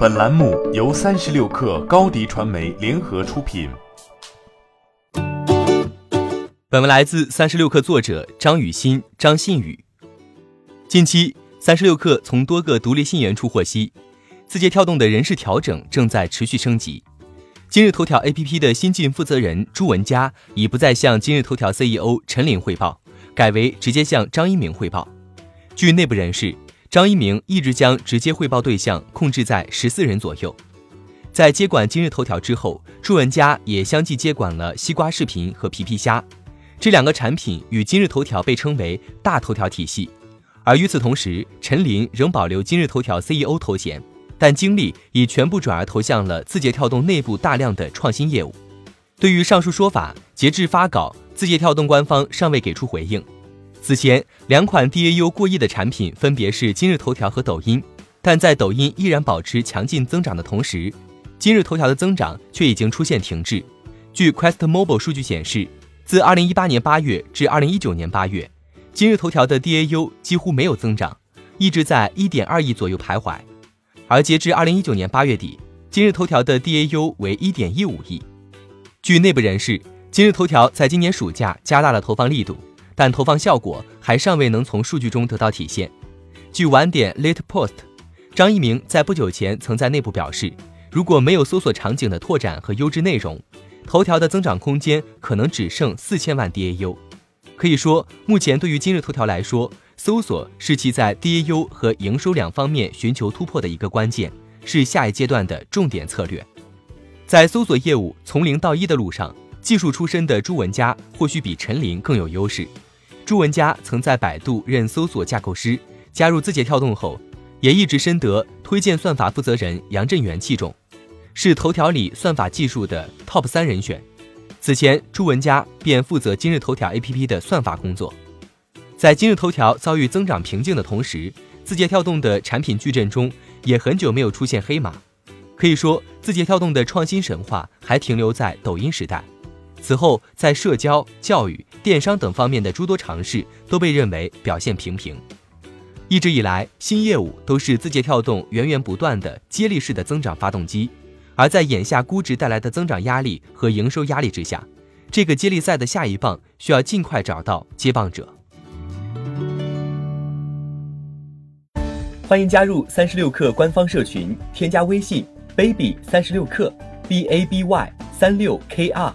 本栏目由三十六氪高低传媒联合出品。本文来自三十六氪作者张雨欣、张信宇。近期，三十六氪从多个独立信源处获悉，字节跳动的人事调整正在持续升级。今日头条 APP 的新晋负责人朱文佳已不再向今日头条 CEO 陈琳汇报，改为直接向张一鸣汇报。据内部人士。张一鸣一直将直接汇报对象控制在十四人左右。在接管今日头条之后，朱文佳也相继接管了西瓜视频和皮皮虾这两个产品，与今日头条被称为大头条体系。而与此同时，陈琳仍保留今日头条 CEO 头衔，但精力已全部转而投向了字节跳动内部大量的创新业务。对于上述说法，截至发稿，字节跳动官方尚未给出回应。此前两款 DAU 过亿的产品分别是今日头条和抖音，但在抖音依然保持强劲增长的同时，今日头条的增长却已经出现停滞。据 Quest Mobile 数据显示，自2018年8月至2019年8月，今日头条的 DAU 几乎没有增长，一直在1.2亿左右徘徊。而截至2019年8月底，今日头条的 DAU 为1.15亿。据内部人士，今日头条在今年暑假加大了投放力度。但投放效果还尚未能从数据中得到体现。据晚点 Late Post，张一鸣在不久前曾在内部表示，如果没有搜索场景的拓展和优质内容，头条的增长空间可能只剩四千万 DAU。可以说，目前对于今日头条来说，搜索是其在 DAU 和营收两方面寻求突破的一个关键，是下一阶段的重点策略。在搜索业务从零到一的路上，技术出身的朱文佳或许比陈琳更有优势。朱文佳曾在百度任搜索架构师，加入字节跳动后，也一直深得推荐算法负责人杨振元器重，是头条里算法技术的 TOP 三人选。此前，朱文佳便负责今日头条 APP 的算法工作。在今日头条遭遇增长瓶颈的同时，字节跳动的产品矩阵中也很久没有出现黑马。可以说，字节跳动的创新神话还停留在抖音时代。此后，在社交、教育、电商等方面的诸多尝试都被认为表现平平。一直以来，新业务都是字节跳动源源不断的接力式的增长发动机，而在眼下估值带来的增长压力和营收压力之下，这个接力赛的下一棒需要尽快找到接棒者。欢迎加入三十六氪官方社群，添加微信 baby 三十六氪 b a b y 三六 k r。